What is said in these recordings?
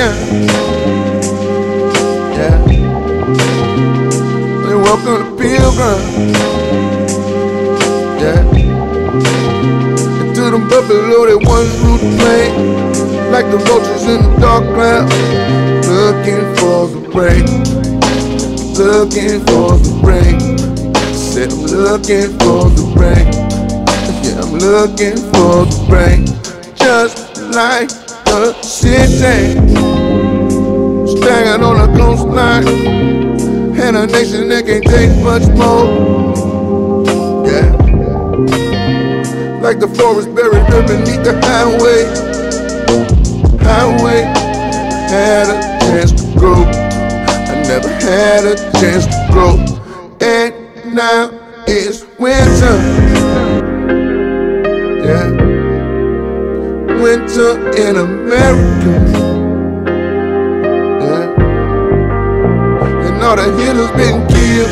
The yeah. They welcome the pilgrim, yeah. And to them buffalo, they one route plane, like the vultures in the dark cloud, looking for the rain, looking for the rain. Said I'm looking for the rain, yeah, I'm looking for the rain, just like the city, standing on a coastline, and a nation that can't take much more, yeah. Like the forest buried underneath the highway. Highway had a chance to grow. I never had a chance to grow. And now it's winter. Yeah. Winter in America. All the healers been killed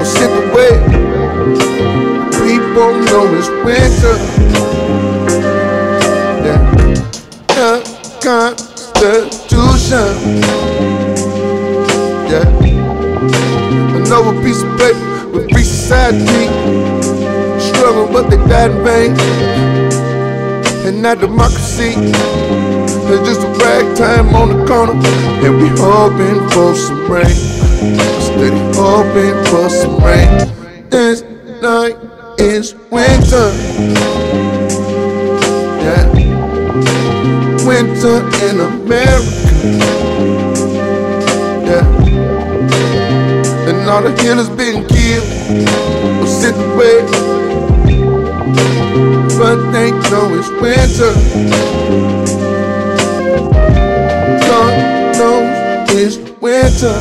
or sent away people know it's winter. Yeah. The Constitution. Yeah. Another piece of paper with free society. Struggle, but they died in vain. And not democracy. It's just a ragtime on the corner. And we hoping for some rain. Steady hoping for some rain. This night is winter. Yeah. Winter in America. Yeah. And all the healers been killed or sent away. But they know it's winter. God knows it's winter.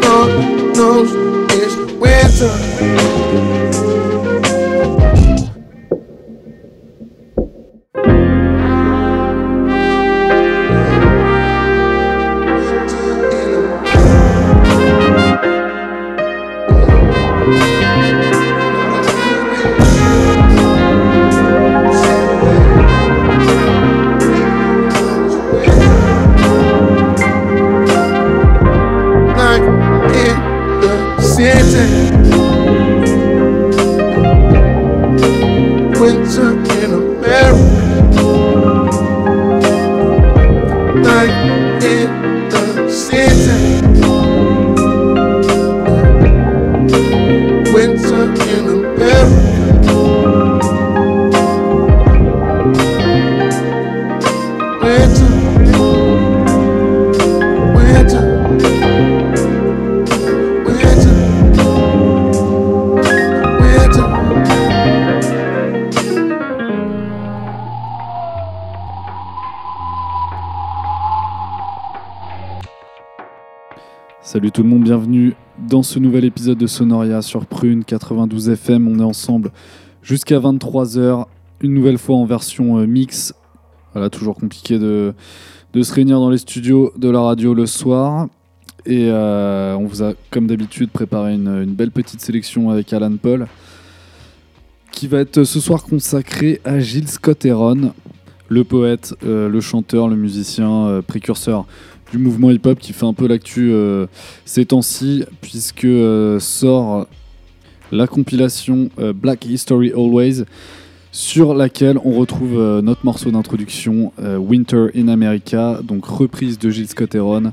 God knows it's winter. Ce nouvel épisode de Sonoria sur Prune 92 FM. On est ensemble jusqu'à 23h, une nouvelle fois en version euh, mix. Voilà, toujours compliqué de, de se réunir dans les studios de la radio le soir. Et euh, on vous a, comme d'habitude, préparé une, belle petite sélection avec Alan Paul, qui va être ce soir consacré à Gilles Scott Heron, le poète, euh, le chanteur, le musicien, euh, précurseur du mouvement hip-hop qui fait un peu l'actu euh, ces temps-ci, puisque euh, sort la compilation euh, Black History Always, sur laquelle on retrouve notre morceau d'introduction Winter in America, donc reprise de Gilles Scott Heron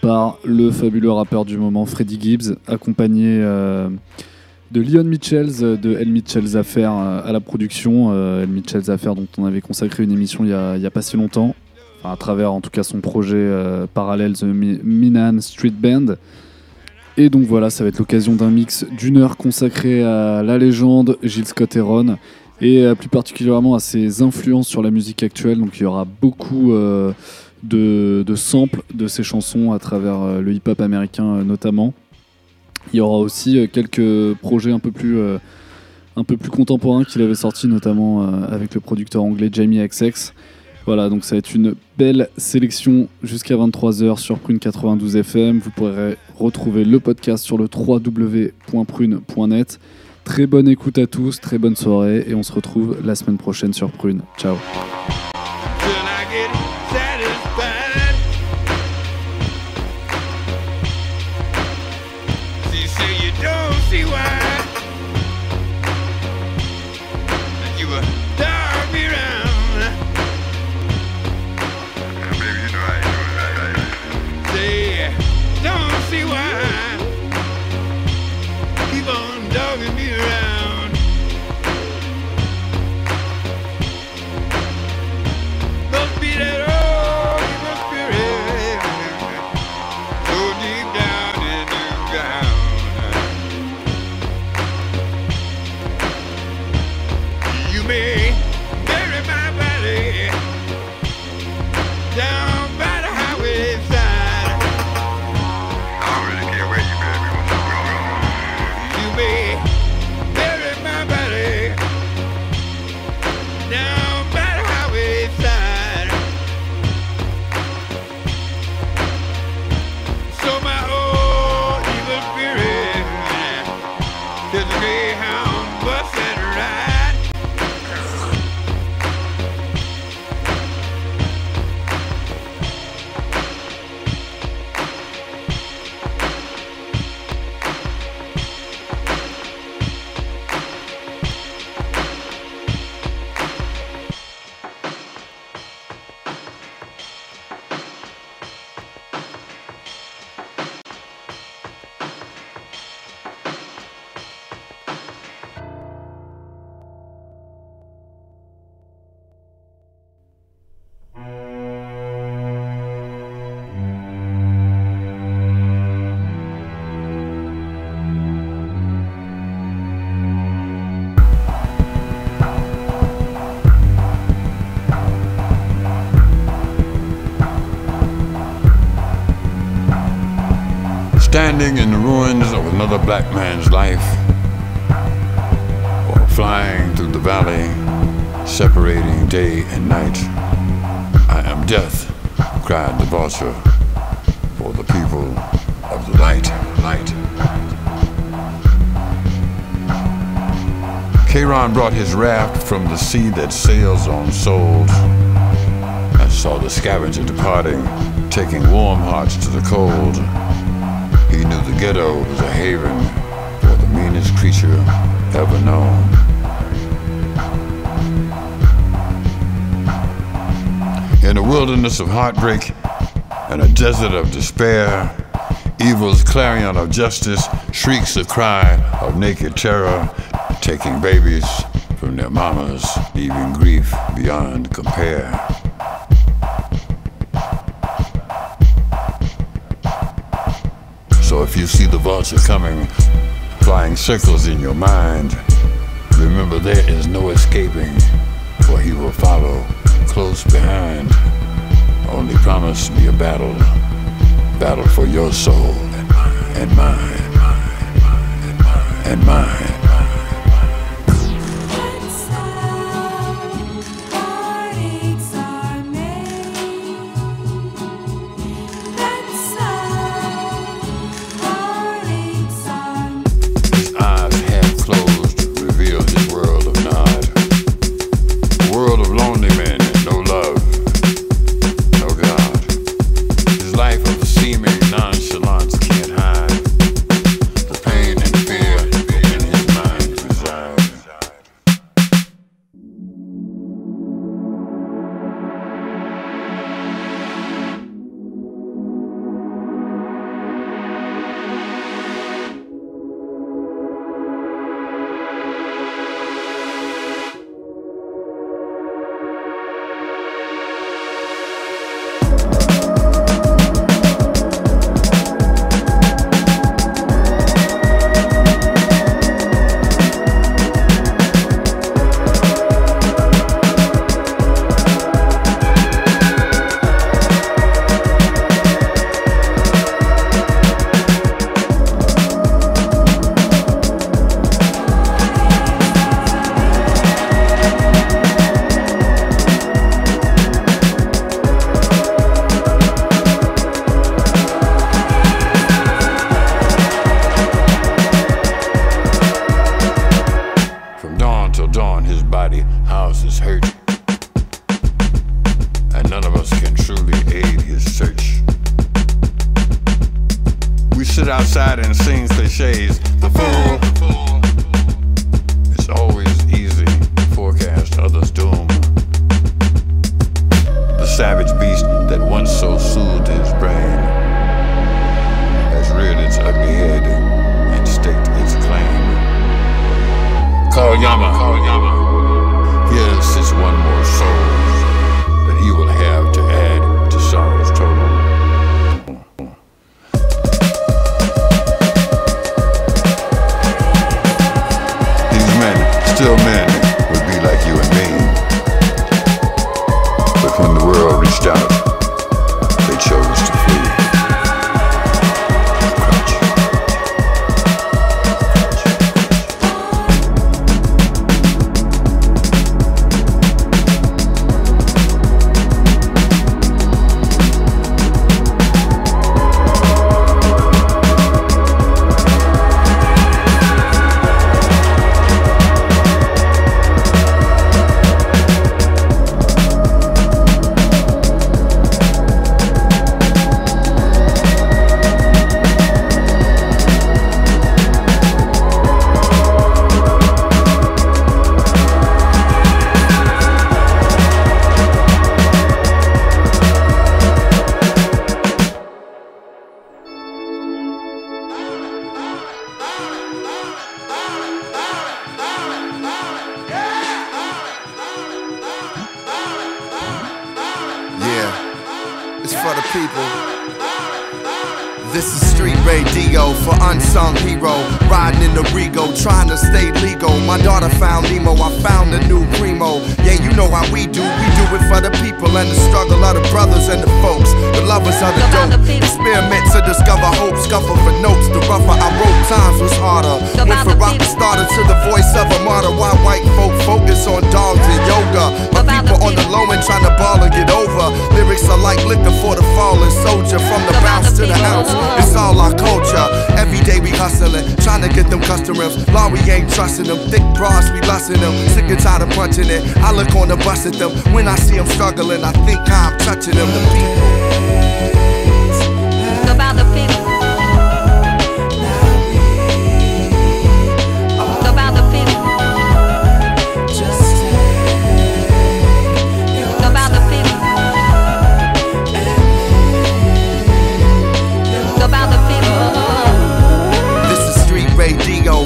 par le fabuleux rappeur du moment Freddie Gibbs, accompagné de Leon Mitchells de El Mitchells Affair à la production. El Mitchells Affair dont on avait consacré une émission il y a, pas si longtemps, à travers en tout cas son projet euh, parallèle The Mi- Minan Street Band. Et donc voilà, ça va être l'occasion d'un mix d'une heure consacré à la légende Gilles Scott Heron et euh, plus particulièrement à ses influences sur la musique actuelle. Donc il y aura beaucoup euh, de, de samples de ses chansons à travers euh, le hip-hop américain notamment. Il y aura aussi quelques projets un peu plus, un peu plus contemporains qu'il avait sortis, notamment avec le producteur anglais Jamie XX. Voilà, donc ça va être une belle sélection jusqu'à 23h sur Prune 92 FM. Vous pourrez retrouver le podcast sur le www.prune.net. Très bonne écoute à tous, très bonne soirée et on se retrouve la semaine prochaine sur Prune. Ciao. Standing in the ruins of another black man's life, or flying through the valley, separating day and night. I am death, cried the vulture, for the people of the light, light. Charon brought his raft from the sea that sails on souls. I saw the scavenger departing, taking warm hearts to the cold. He knew the ghetto was a haven for the meanest creature ever known. In a wilderness of heartbreak and a desert of despair, evil's clarion of justice shrieks a cry of naked terror, taking babies from their mamas, leaving grief beyond compare. So if you see the vulture coming, flying circles in your mind, remember there is no escaping, for he will follow close behind. Only promise me a battle, battle for your soul and mine, and mine, and mine. His for unsung hero. Riding in the Rego, trying to stay legal. My daughter found Nemo, I found a new primo. Yeah, you know how we do. We do it for the people and the struggle of the brothers and the folks. The lovers of the dope. Experiment to discover hope. Scuffle for notes. The rougher I wrote, times was harder. Went from rock starter to the voice of a martyr. Why white folk focus on dogs and yoga? My people on the low end trying to ball and get over. Lyrics are like liquor for the fallen soldier. From the bounce to the ounce, it's all our culture. Every day we hustling, trying to get them customers. Law, we ain't trusting them. Thick bras, we lusting them. Sick and tired of punching it. I look on the bus at them. When I see them struggling, I think I'm touching them. The people. About the people.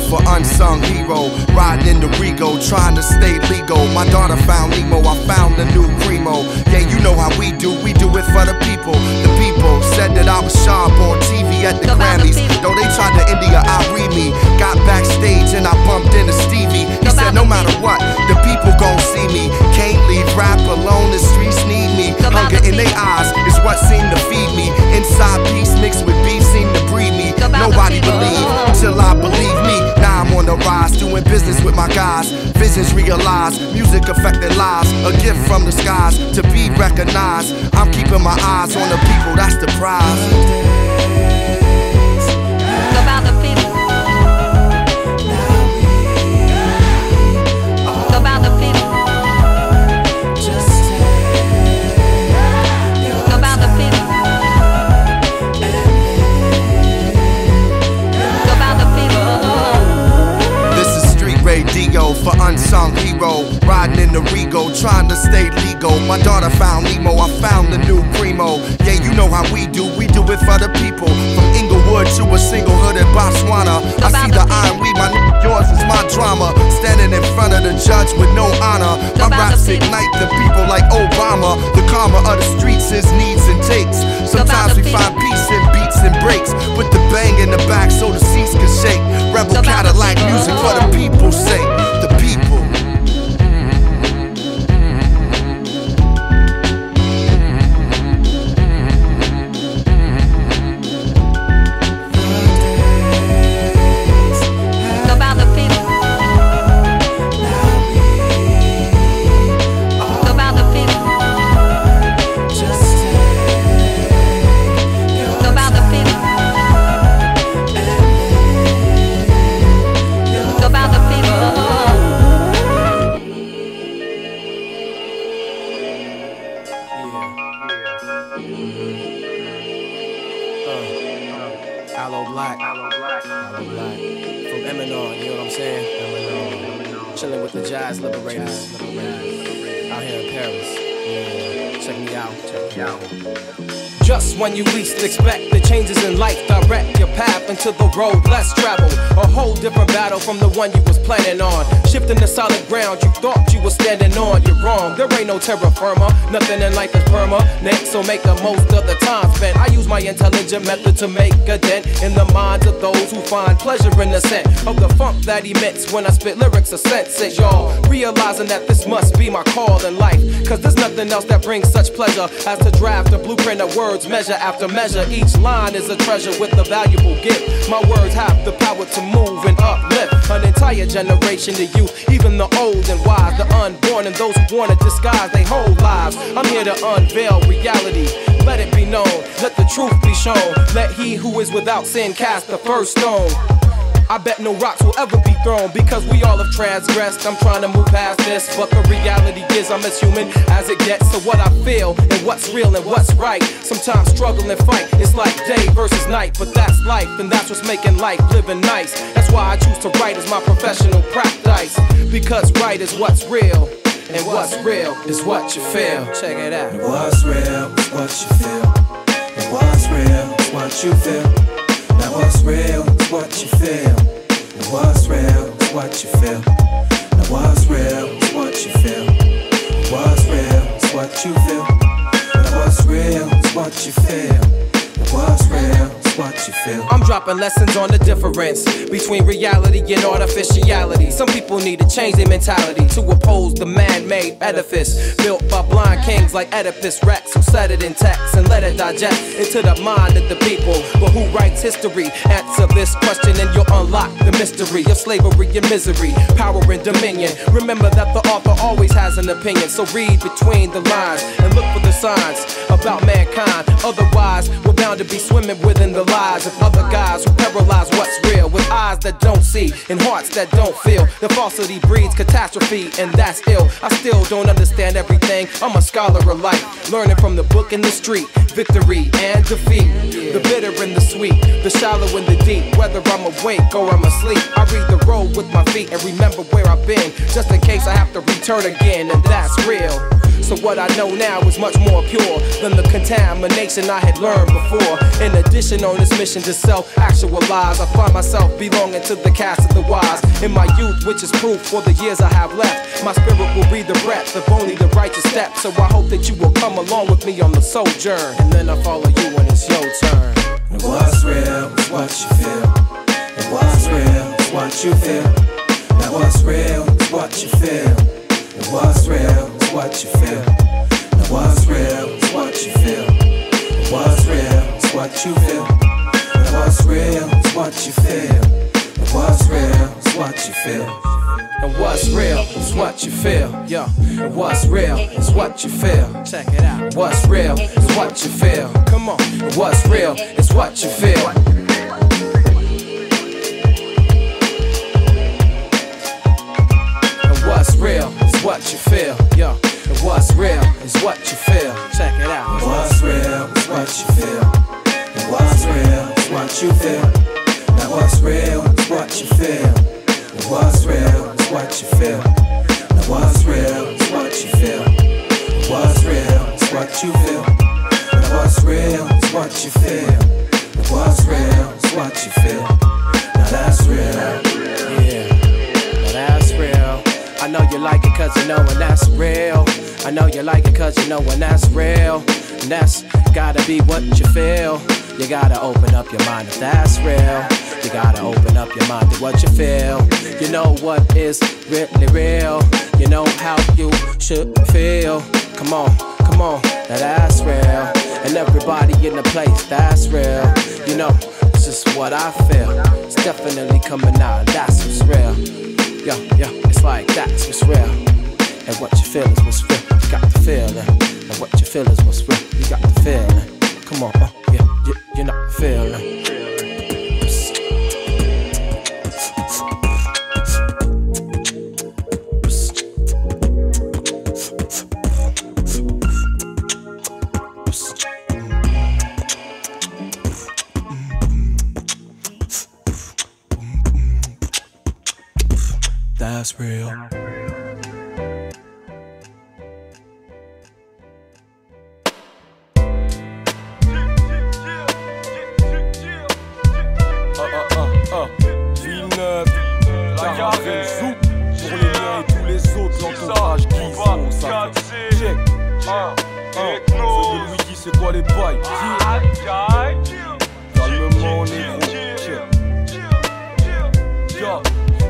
For unsung hero. Riding in the Rego, trying to stay legal. My daughter found Nemo, I found a new primo. Yeah, you know how we do, we do it for the people. The people said that I was sharp on TV at the Grammys. Though they tried to India, I read me. Got backstage and I bumped into Stevie. He said, no matter what, the people gon' see me. Can't leave rap alone, the streets need me. Hunger in their eyes is what seemed to feed me. Inside peace mixed with beef seemed to breed me. Nobody believed till I business with my guys. Visions realized, music affecting lives. A gift from the skies to be recognized. I'm keeping my eyes on the people, that's the prize. Unsung hero. Riding in the Rego, trying to stay legal. My daughter found Nemo, I found the new primo. Yeah, you know how we do, we do it for the people. From Inglewood to a single hood in Botswana. I see the iron weed, my n- yours is my drama. Standing in front of the judge with no honor. My raps ignite the people like Obama. The karma of the streets is needs and takes. Sometimes we find peace in beats and breaks. With the bang in the back so the seats can shake. Rebel Cadillac music for the people's sake. People. Jazz liberators. Out here in Paris. Check me out. Check me out. Just when you least expect the changes in life direct your path into the road less traveled. A whole different battle from the one you was planning on. Shifting the solid ground you thought you was standing on. You're wrong, there ain't no terra firma. Nothing in life is permanent, so make the most of the time spent. I use my intelligent method to make a dent in the minds of those who find pleasure in the scent of the funk that emits when I spit lyrics of sense. Y'all realizing that this must be my call in life. Cause there's nothing else that brings such pleasure as to draft a blueprint of words measure after measure. Each line is a treasure with a valuable gift. My words have the power to move and uplift an entire generation to you, even the old and wise, the unborn, and those who wanna disguise their whole lives. I'm here to unveil reality. Let it be known, let the truth be shown. Let he who is without sin cast the first stone. I bet no rocks will ever be thrown because we all have transgressed. I'm trying to move past this, but the reality is I'm as human as it gets. So what I feel and what's real and what's right. Sometimes struggle and fight. It's like day versus night, but that's life, and that's what's making life living nice. That's why I choose to write as my professional practice because right is what's real. And what's real is what you feel. Check it out. What's real is what you feel. And what's real is what you feel. What's real is what you feel. What's real is what you feel. What's real is what you feel. What's real is what you feel. What's real what you feel. I'm dropping lessons on the difference between reality and artificiality. Some people need to change their mentality to oppose the man-made edifice built by blind kings like Oedipus Rex, who set it in text and let it digest into the mind of the people. But who writes history? Answer this question and you'll unlock the mystery of slavery and misery, power and dominion. Remember that the author always has an opinion, so read between the lines and look for the signs about mankind. Otherwise, we're bound to be swimming within the lies of other guys who paralyze what's real with eyes that don't see and hearts that don't feel. The falsity breeds catastrophe, and that's ill. I still don't understand everything. I'm a scholar of life, learning from the book in the street. Victory and defeat, the bitter and the sweet, the shallow and the deep. Whether I'm awake or I'm asleep, I read the road with my feet and remember where I've been, just in case I have to return again, and that's real. So what I know now is much more pure than the contamination I had learned before. In addition, on this mission to self-actualize, I find myself belonging to the cast of the wise. In my youth, which is proof for the years I have left, my spirit will breathe the breath of only the righteous step. So I hope that you will come along with me on the sojourn, and then I follow you when it's your turn. And what's real is what you feel. And what's real is what you feel. Now what's real is what you feel. And what's real is what you feel. Now what's real is what you feel. What's real is what you feel. Now what's real is what you feel. And what's real is what you feel. And what's real is what you feel. And what's real is what you feel. Check it out. What's real is what you feel. Come on. And what's real is what you feel. What's real is what you feel, yo. And what's real is what you feel. Check it out. What's real is what you feel. And what's real is what you feel. Now what's real is what you feel. Be what you feel. You gotta open up your mind if that's real. You gotta open up your mind to what you feel. You know what is really real. You know how you should feel. Come on, come on, now that's real. And everybody in the place, that's real. You know, it's just what I feel. It's definitely coming out, that's what's real. Yo, yo, it's like that's what's real. And what you feel is what's real. You got the feeling. And what you feel is what's real. You got the feeling. Come on, uh, yeah, yeah, you're not feeling. That's real.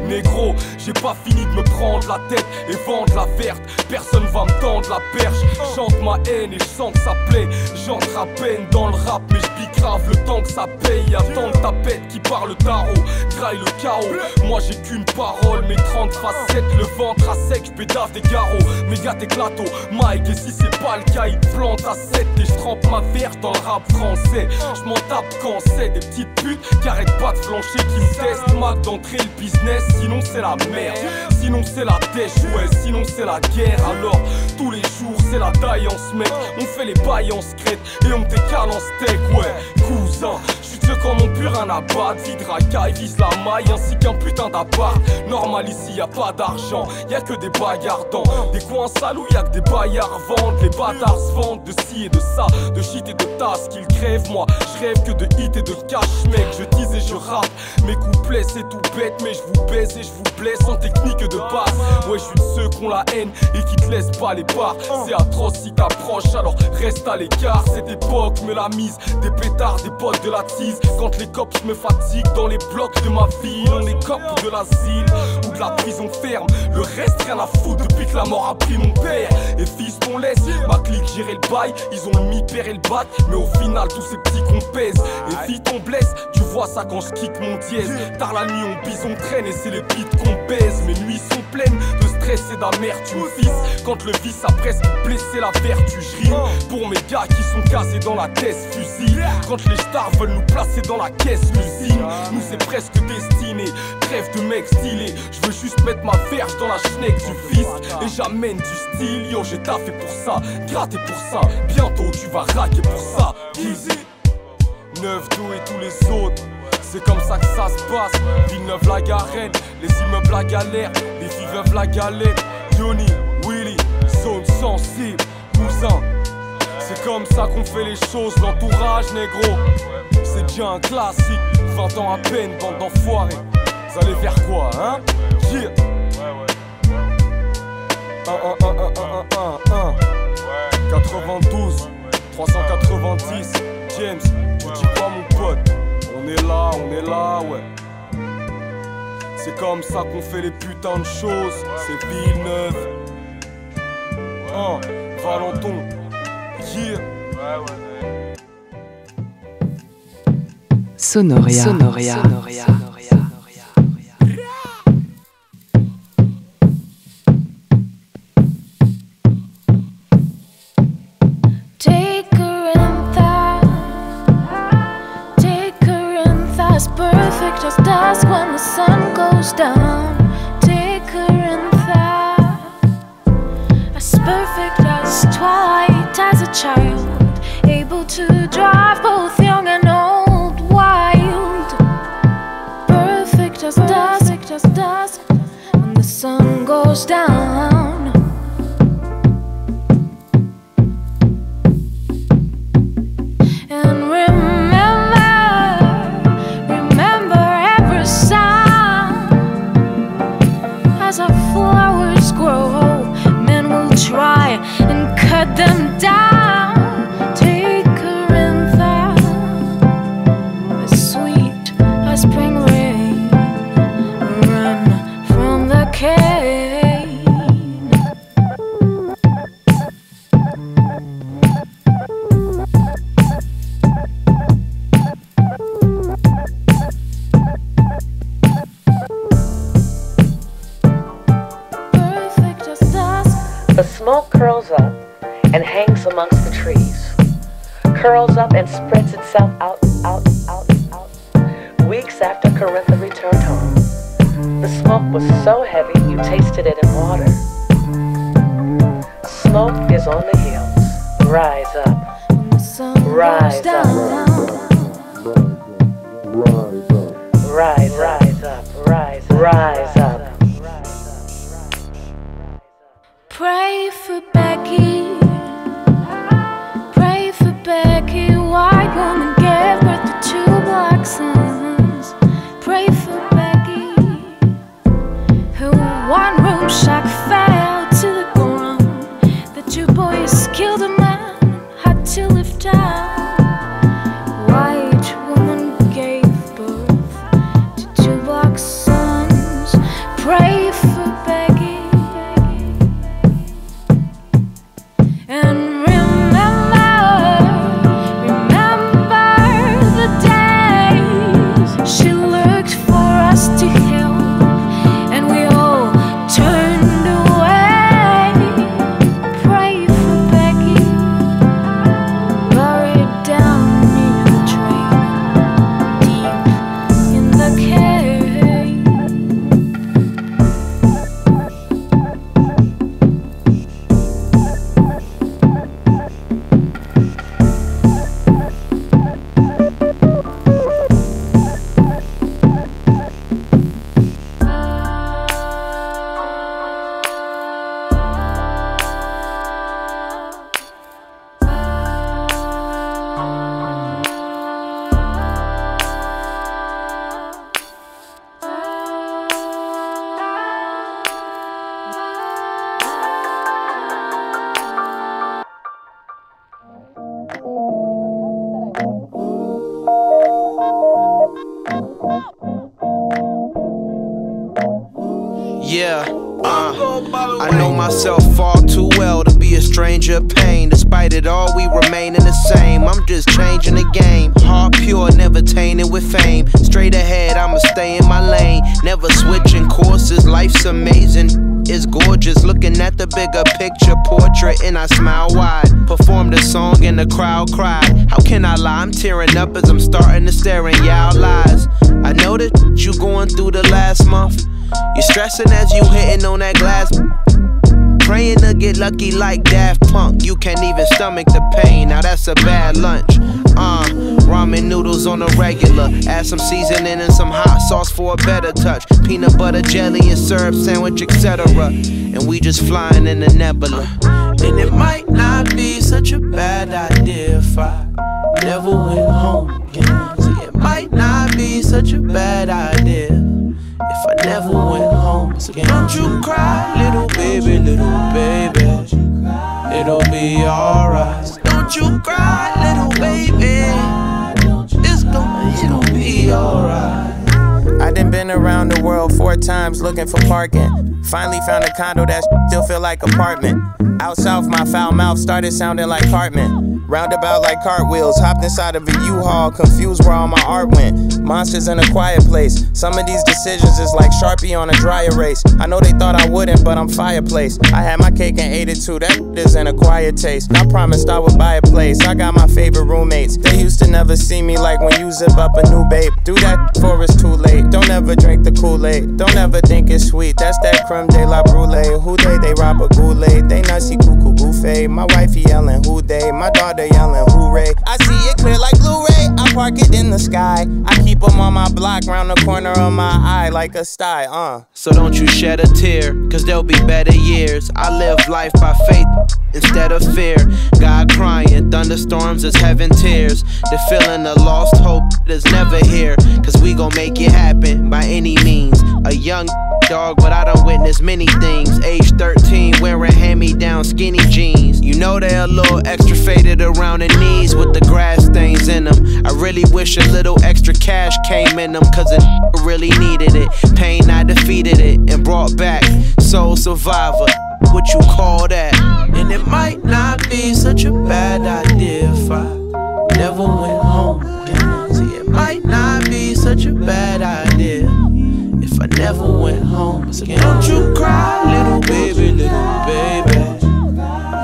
Négro, j'ai pas fini de me prendre la tête et vendre la verte. Personne va me tendre la perche. Chante ma haine et je sens que ça plaît. J'entre à peine dans le rap, mais je grave le temps que ça paye. Attends ta pète qui parle tarot, graille le chaos. Moi j'ai qu'une parole, mes 30 facettes, le ventre à sec, pédave des garrots. Mes gars t'éclato, Mike, et si c'est pas le cas, il te plante à 7 et je trempe ma verge dans le rap français. Je m'en tape quand c'est des petites putes qui arrêtent pas de flancher, qui me testent, Mac d'entrer le business, sinon c'est la merde. Sinon c'est la dèche, sinon c'est la guerre. Alors tous les jours c'est la taille en se mec. On fait les bails en secrète et on décale en steak, ouais, cousin. Je suis quand mon rien à battre. Vide racaille, vise la maille ainsi qu'un putain d'appart. Normal ici y a pas d'argent, y a que des bagarres dans des coins sales où y a que des baillards vendent. Les bâtards se vendent de ci et de ça, de shit et de tasses qu'ils crèvent. Moi je rêve que de hit et de cash, mec. Je dis et je rappe. Mes couplets c'est tout bête, mais je vous baise et je vous blesse en technique de base. Ouais, je suis de ceux qui ont la haine et qui te laissent pas les. C'est atroce si t'approches, alors reste à l'écart. Cette époque me la mise, des pétards, des potes de la tease. Quand les cops me fatiguent dans les blocs de ma ville, on est cop de l'asile ou de la prison ferme. Le reste, rien à foutre depuis que la mort a pris mon père. Et fils, on laisse ma clique gérer le bail. Ils ont le mi-père et le bac, mais au final, tous ces petits qu'on pèse. Et vite, on blesse, tu vois ça quand je kick mon dièse. Tard la nuit, on bise, on traîne et c'est les beats qu'on baise. Mes nuits sont pleines de stress et d'amertume, fils. Quand le vice a presque blessé la vertu, je pour mes gars qui sont casés dans la tête fusil. Quand les stars veulent nous placer dans la caisse, l'usine, nous c'est presque destiné. Trêve de mec stylé, je veux juste mettre ma verge dans la schneck du fils. Et j'amène du style, yo, j'ai taffé pour ça, gratté pour ça. Bientôt tu vas raquer pour ça, easy. Neuf, tout et tous les autres. C'est comme ça que ça se passe. Villeneuve la garenne, les immeubles la galère, les filles la galette. Zone sensible, cousin. C'est comme ça qu'on fait les choses, l'entourage négro. C'est déjà un classique, 20 ans à peine, bande d'enfoirés. Vous allez faire quoi, hein? Yeah. 1, 1, 1, 1, 1, 1, 1. 92, 390, James, tu dis quoi mon pote? On est là, on est là, ouais. C'est comme ça qu'on fait les putains de choses. C'est Villeneuve. Hein, Valenton. Yeah. Sonoria. Sonoria. Take Corinthia, take Corinthia, as perfect as dusk when the sun goes down. Child, heavy amazing. It's gorgeous looking at the bigger picture portrait, and I smile wide. Performed a song, and the crowd cried. How can I lie? I'm tearing up as I'm starting to stare in y'all lies. I know that you going through the last month. You're stressing as you hitting on that glass. Praying to get lucky like Daft Punk. You can't even stomach the pain. Now that's a bad lunch. Uh, ramen noodles on a regular. Add some seasoning and some hot sauce for a better touch. Peanut butter jelly and syrup sandwich, etc. And we just flying in the nebula. And it might not be such a bad idea if I never went home again. See, it might not be such a bad idea never went home again. Don't you cry, little baby, little baby. It'll be alright. Don't you cry, little baby. It's gonna, it'll be alright. I done been around the world four times looking for parking. Finally found a condo that still feel like apartment. Out south, my foul mouth started sounding like Cartman. Roundabout like cartwheels, hopped inside of a U-Haul, confused where all my art went. Monsters in a quiet place. Some of these decisions is like Sharpie on a dry erase. I know they thought I wouldn't, but I'm fireplace. I had my cake and ate it too. That is an acquired taste. I promised I would buy a place. I got my favorite roommates. They used to never see me like when you zip up a new babe. Do that before it's too late. Don't ever drink the Kool-Aid. Don't ever think it's sweet. That's that creme de la brulee. Who they? They rob a Kool-Aid. They nutsy cuckoo goofy. My wife yelling who they. My daughter yelling hooray. I see it clear like Blu-ray. I park it in the sky. I keep 'em on my block, round the corner of my eye like a sty. Uh. So don't you shed a tear, cause there'll be better years. I live life by faith instead of fear. God crying, thunderstorms is heaven tears. The feeling of lost hope is never here, cause we gon' make it happen by any means. A young dog, but I done witnessed many things. Age 13, wearing hand me down skinny jeans. You know they're a little extra faded around the knees with the grass stains in them. I really wish a little extra cash came in them, cause it really needed it. Pain, I defeated it and brought back. Soul survivor, what you call that? And it might not be such a bad idea if I never went home. See, it might not be such a bad idea never went home again. Don't you cry, little baby, little baby.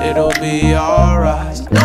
It'll be alright.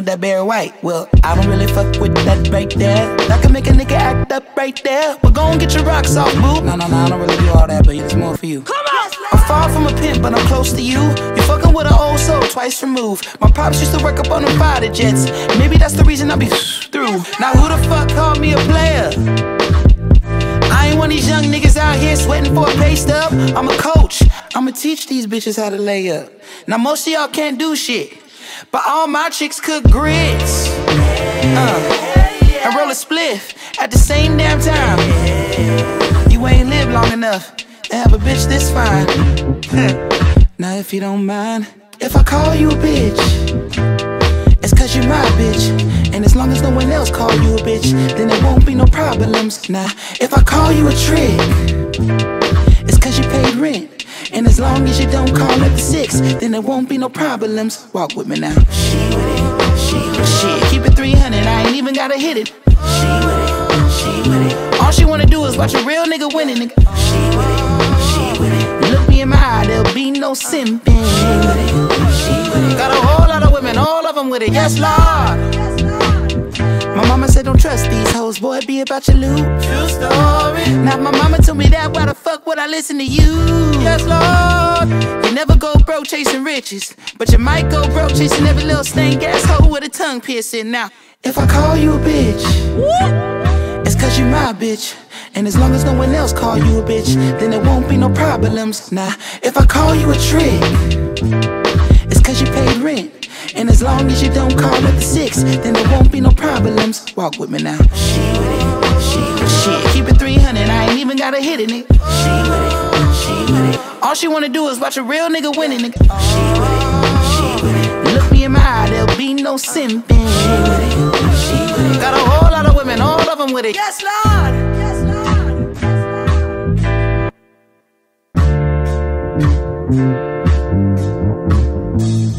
Want that Barry White. Well, I don't really fuck with that right there. That can make a nigga act up right there. But go and get your rocks off, boo. No, no, no, I don't really do all that, but it's more for you. Come on! I'm far from a pimp, but I'm close to you. You're fucking with an old soul, twice removed. My pops used to work up on the fighter jets. Maybe that's the reason I be through. Now, who the fuck called me a player? I ain't one of these young niggas out here sweating for a pay stub. I'm a coach. I'ma teach these bitches how to lay up. Now most of y'all can't do shit, but all my chicks cook grits. Uh, and roll a spliff at the same damn time. You ain't lived long enough to have a bitch this fine. now if you don't mind, if I call you a bitch, it's cause you're my bitch. And as long as no one else call you a bitch, then there won't be no problems. Now, if I call you a trick, it's cause you paid rent. And as long as you don't call at the six, then there won't be no problems. Walk with me now. She with it, she with it. Shit, keep it 300, I ain't even gotta hit it. She with it, she with it. All she wanna do is watch a real nigga winning, nigga. She with it, she with it. Look me in my eye, there'll be no simping. She with it, she with it. Got a whole lot of women, all of them with it. Yes, Lord. My mama said don't trust these hoes, boy, be about your loot. True story. Now my mama told me that, why the fuck would I listen to you? Yes, Lord. You never go broke chasing riches, but you might go broke chasing every little stank ass hoe with a tongue piercing. Now, if I call you a bitch, it's cause you my bitch. And as long as no one else call you a bitch, then there won't be no problems. Now, if I call you a trick, it's cause you paid rent. And as long as you don't call at the six, then there won't be no problems. Walk with me now. She with it, she with it. Shit, keep it 300, I ain't even gotta hit it, nigga. She with it, she with it. All she wanna do is watch a real nigga winning, nigga. She with it, she with it. Look me in my eye, there'll be no simping. She with it, she with it. Got a whole lot of women, all of them with it. Yes, Lord. Yes,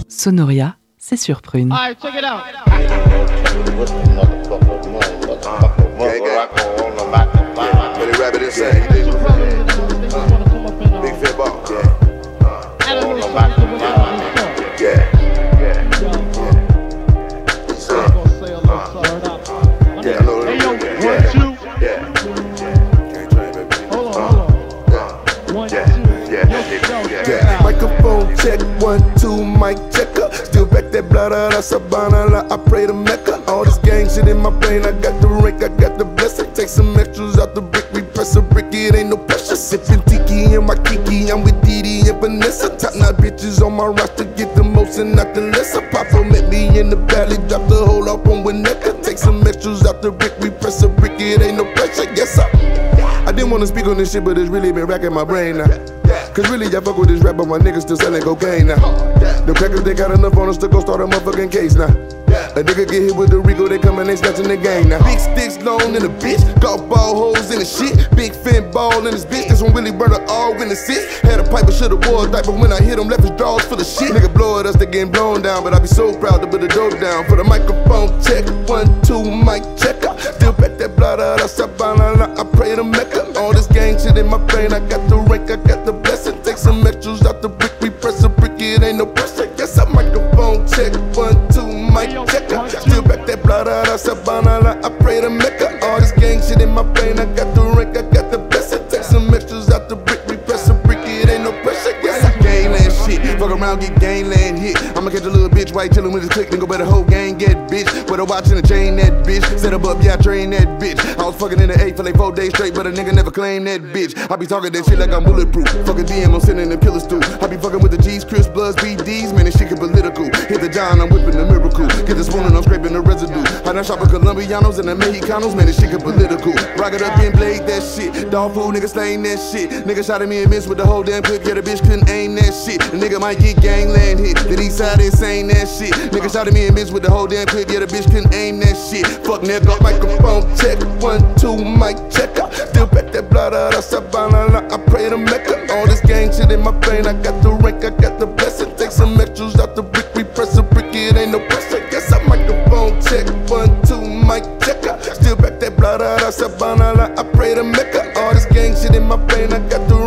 Sonoria, c'est sur Prune. Alright, check it out. Let it rap it insane. Big fit ball. Yeah. Yeah. I know it. Yeah. Yeah. Microphone check, one, two, mic checker. Still I pray to Mecca. All this gang shit in my brain, I got the rank, I got the blessing. Take some extras out the brick, we press a brick, it ain't no pressure. Sipping tiki in my kiki, I'm with Didi and Vanessa. Top notch bitches on my roster, get the most and not the lesser. Papa met me in the valley, drop the whole up on Winnetka. Take some extras out the brick, we press a brick, it ain't no pressure. Yes, sir. I didn't wanna speak on this shit, but it's really been racking my brain now. Cause really, I fuck with this rap, but my niggas still selling cocaine now. The crackers, they got enough on us to go start a motherfucking case now. A nigga get hit with the Rico, they come and they snatching the game now. Big sticks long in the bitch, golf ball holes in the shit. Big fin ball in this bitch, this one really burn all in the six. Had a pipe, but should've wore a diaper when I hit him, left his drawers full of shit. Nigga blow at us, they getting blown down, but I be so proud to put the dope down. For the microphone check, one, two, mic checker. Still back that blood out I pray to Mecca. All this gang shit in my brain, I got the rank, I got the blessing. Take some extras out the brick, we press a brick, it ain't no pressure. Yes, I microphone check, one, two, mic checker. Still back that blood out of Sabana, I pray to Mecca. All this gang shit in my brain, I got the bitch white chillin' with his click, go better whole gang get bitch. With a watch and a chain that bitch. Set up up, yeah, I train that bitch. I was fucking in the eight for like four days straight, but a nigga never claimed that bitch. I be talking that shit like I'm bulletproof. Fuck a DM, I'm sending the killer stew. I be fucking with the G's, Crips Bloods, BDs, man, this shit get political. Hit the John, I'm whipping the miracle. Get the spoon and I'm scraping the residue. I done shop with Colombianos and the Mexicanos, man, this shit get political. Rock it up and blade that shit. Dog food, nigga slaying that shit. Nigga shot at me and missed with the whole damn clip. Yeah, the bitch couldn't aim that shit. The nigga might get gangland hit. The east side is saying that shit. Nigga shot at me and missed with the whole damn clip. Yeah, the bitch couldn't aim that shit. Fuck nigga, microphone check. One, two, mic checker. Still back that blood da da sabana. I pray to Mecca. All this gang shit in my brain. I got the rank, I got the blessing. Take some extras out the brick, we press a brick, it ain't no pressure. Guess I microphone check, one, two, mic checker. Still back that blah da da sabana. I pray to Mecca. All this gang shit in my brain. I got the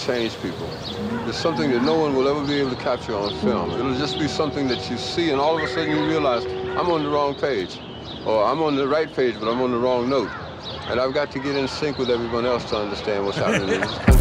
change people It's something that no one will ever be able to capture on film. It'll just be something that you see and all of a sudden you realize, I'm on the wrong page. Or I'm on the right page, but I'm on the wrong note. And I've got to get in sync with everyone else to understand what's happening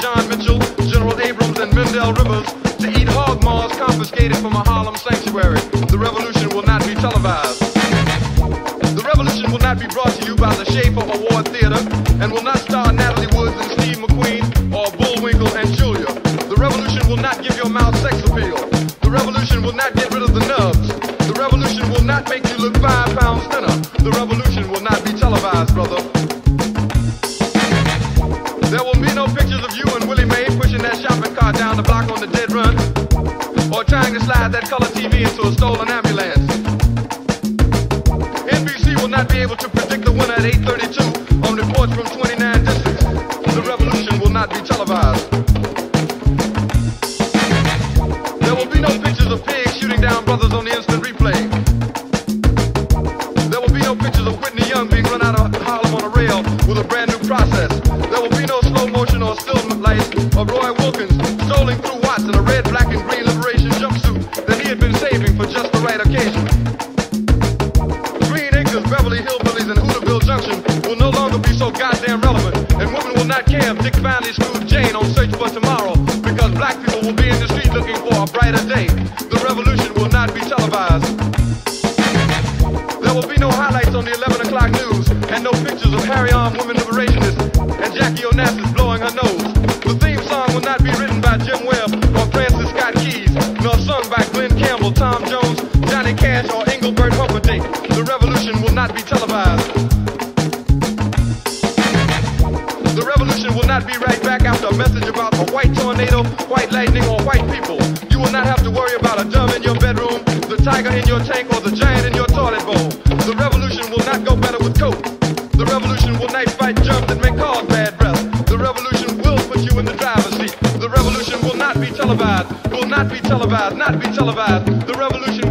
John Jackie blowing her nose. The theme song will not be written by Jim Webb or Francis Scott Keys, nor sung by Glen Campbell, Tom Jones, Johnny Cash, or Engelbert Humperdinck. The revolution will not be televised. The revolution will not be right back after a message about a white tornado, white lightning, or white people. You will not have to worry about a dove in your bedroom, the tiger in your tank, or the giant in televised, not be televised. The revolution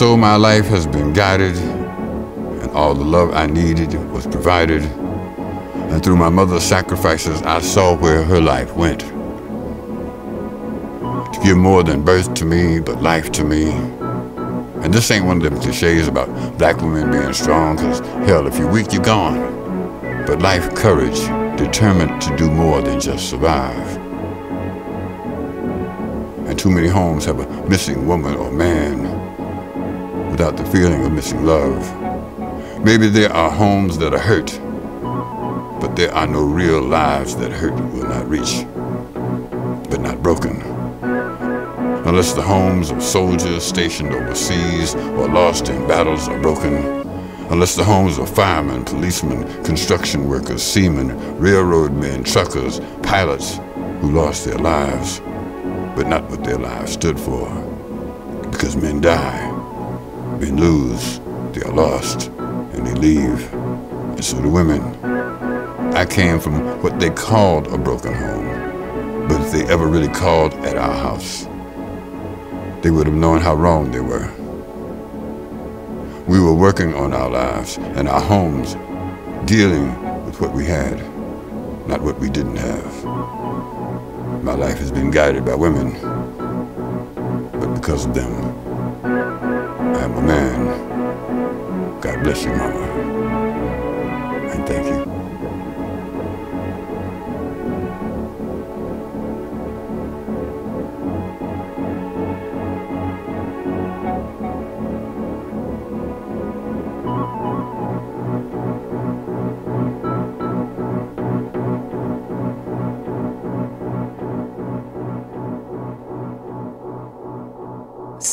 so my life has been guided, and all the love I needed was provided. And through my mother's sacrifices, I saw where her life went. To give more than birth to me, but life to me. And this ain't one of them cliches about black women being strong, because hell, if you're weak, you're gone. But life courage, determined to do more than just survive. And too many homes have a missing woman or man without the feeling of missing love. Maybe there are homes that are hurt, but there are no real lives that hurt will not reach, but not broken. Unless the homes of soldiers stationed overseas or lost in battles are broken. Unless the homes of firemen, policemen, construction workers, seamen, railroad men, truckers, pilots who lost their lives, but not what their lives stood for. Because men die, men lose, they are lost, and they leave. And so do women. I came from what they called a broken home, but if they ever really called at our house, they would have known how wrong they were. We were working on our lives and our homes, dealing with what we had, not what we didn't have. My life has been guided by women, but because of them, I am a man. God bless you, Mama. And thank you.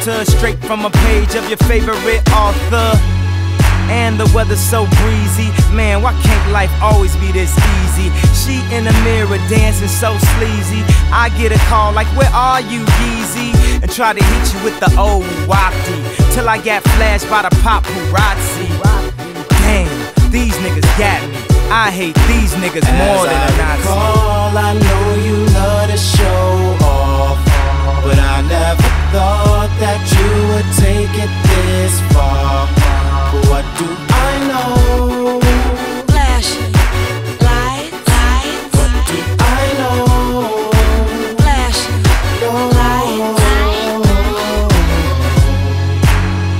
water, straight from a page of your favorite author. And the weather's so breezy. Man, why can't life always be this easy? She in the mirror dancing so sleazy. I get a call like, Where are you, Yeezy? And try to hit you with the old wafty. Till I got flashed by the paparazzi. Damn, these niggas got me. I hate these niggas more than I Nazi. recall, I know thought that you would take it this far. But what do I know? Flashing lights, lights. What do I know? Flashing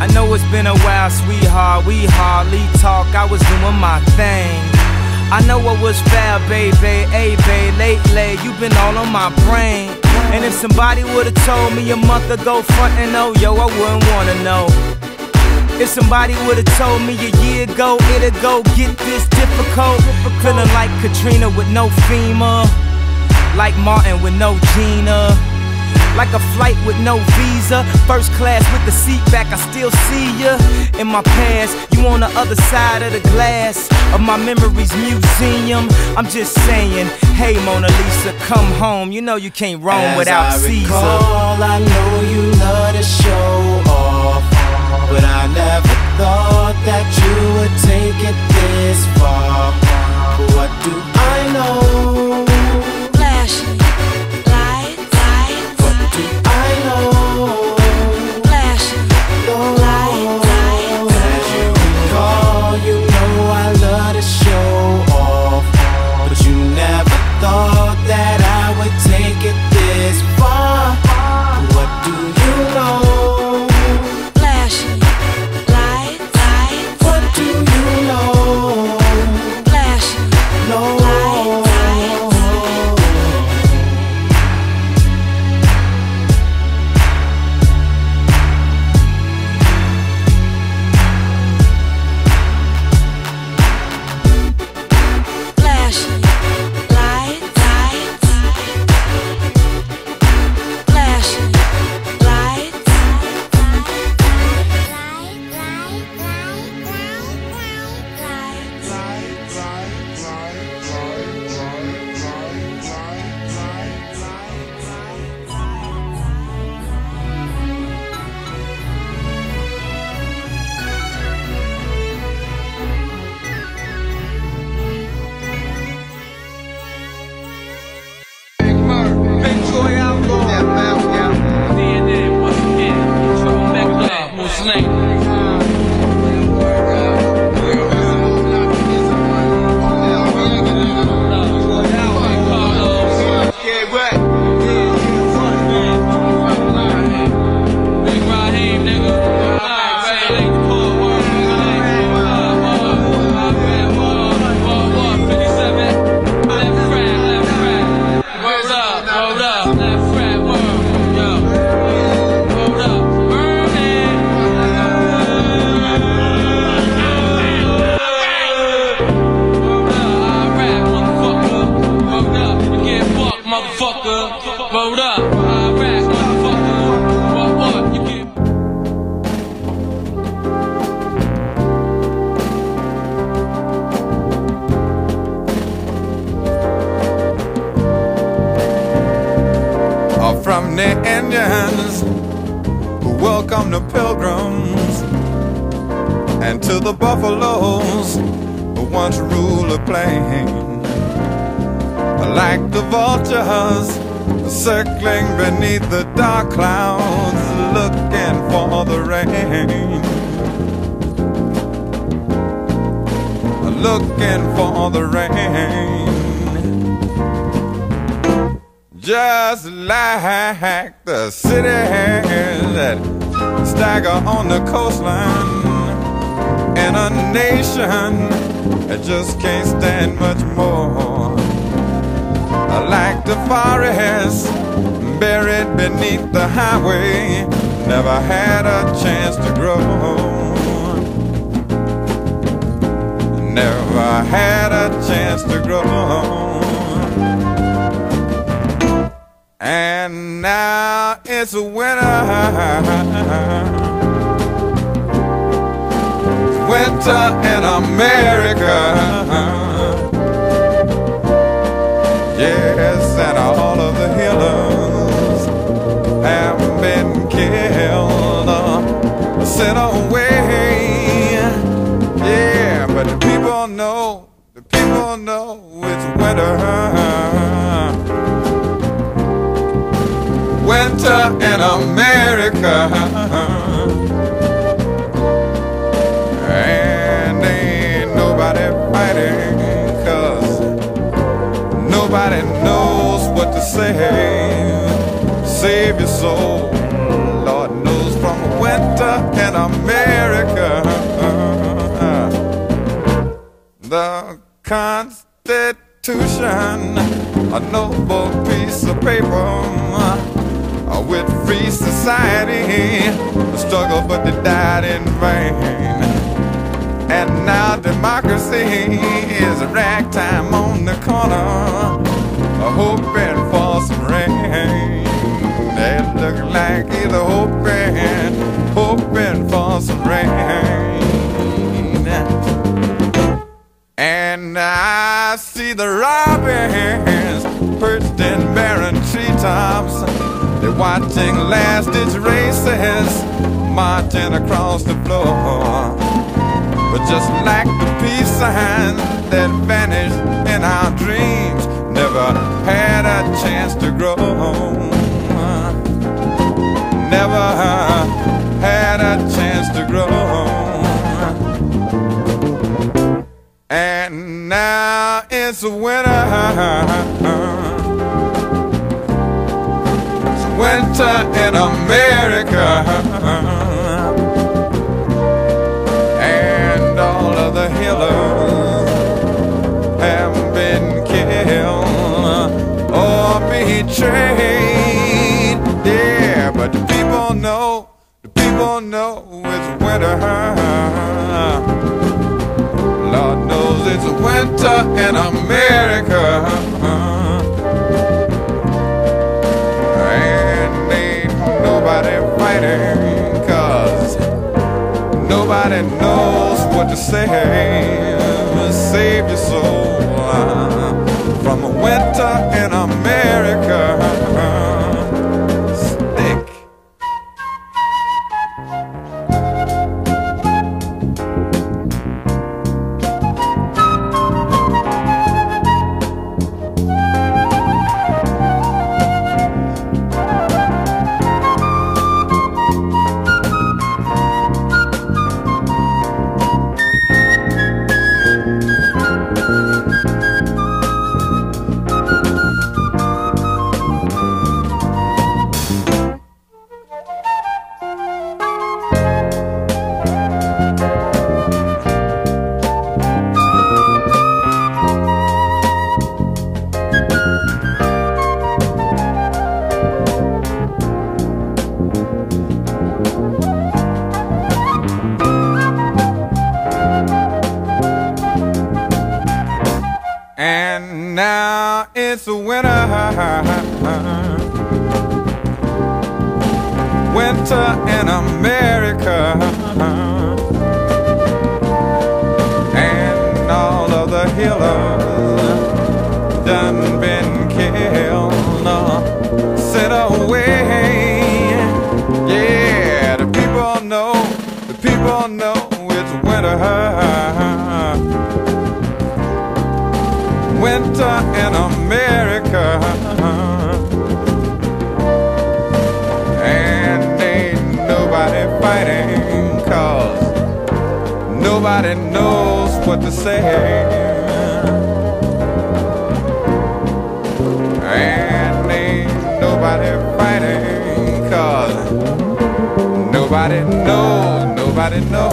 I know it's been a while, sweetheart. We hardly talk. I was doing my thing. I know what was fair, baby. Hey, babe, lately you been all on my brain. And if somebody would've told me a month ago, front and oh, yo, I wouldn't wanna know. If somebody would've told me a year ago, it'd go get this difficult. Feeling like Katrina with no FEMA. Like Martin with no Gina. Like a flight with no visa. First class with the seat back, I still see ya. In my past, you on the other side of the glass of my memories museum. I'm just saying, hey Mona Lisa, come home. You know you can't roam As without I Caesar. recall, I know you love to show off, but I never thought that you would take it this far. What do like the cities that stagger on the coastline in a nation that just can't stand much more. Like the forest buried beneath the highway, never had a chance to grow. Never had a chance to grow. And now it's winter. winter in America. Yes, and all of the healers have been killed, uh, sent away. Yeah, but the people know, the people know it's winter. Winter in America. And ain't nobody fighting cause nobody knows what to say. Save your soul, Lord knows from winter in America. The Constitution, a noble piece of paper Uh, with free society. A struggle, but they died in vain. And now democracy is a ragtime on the corner, hoping for some rain. They look like either hoping, hoping for some rain. And I see the robins perched in barren treetops. Watching last ditch races marching across the floor. But just like the peace sign that vanished in our dreams, never had a chance to grow. Never had a chance to grow. And now it's winter. Winter in America. And all of the healers have been killed or betrayed. Yeah, but the people know, the people know it's winter. Lord knows it's winter in America. Knows what to say. Save your soul to say. And ain't nobody fighting cause nobody knows, nobody knows.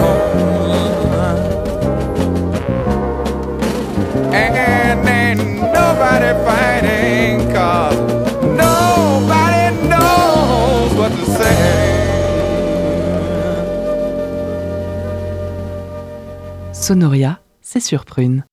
And ain't nobody fighting cause nobody knows what to say. Sonoria, sur Prune.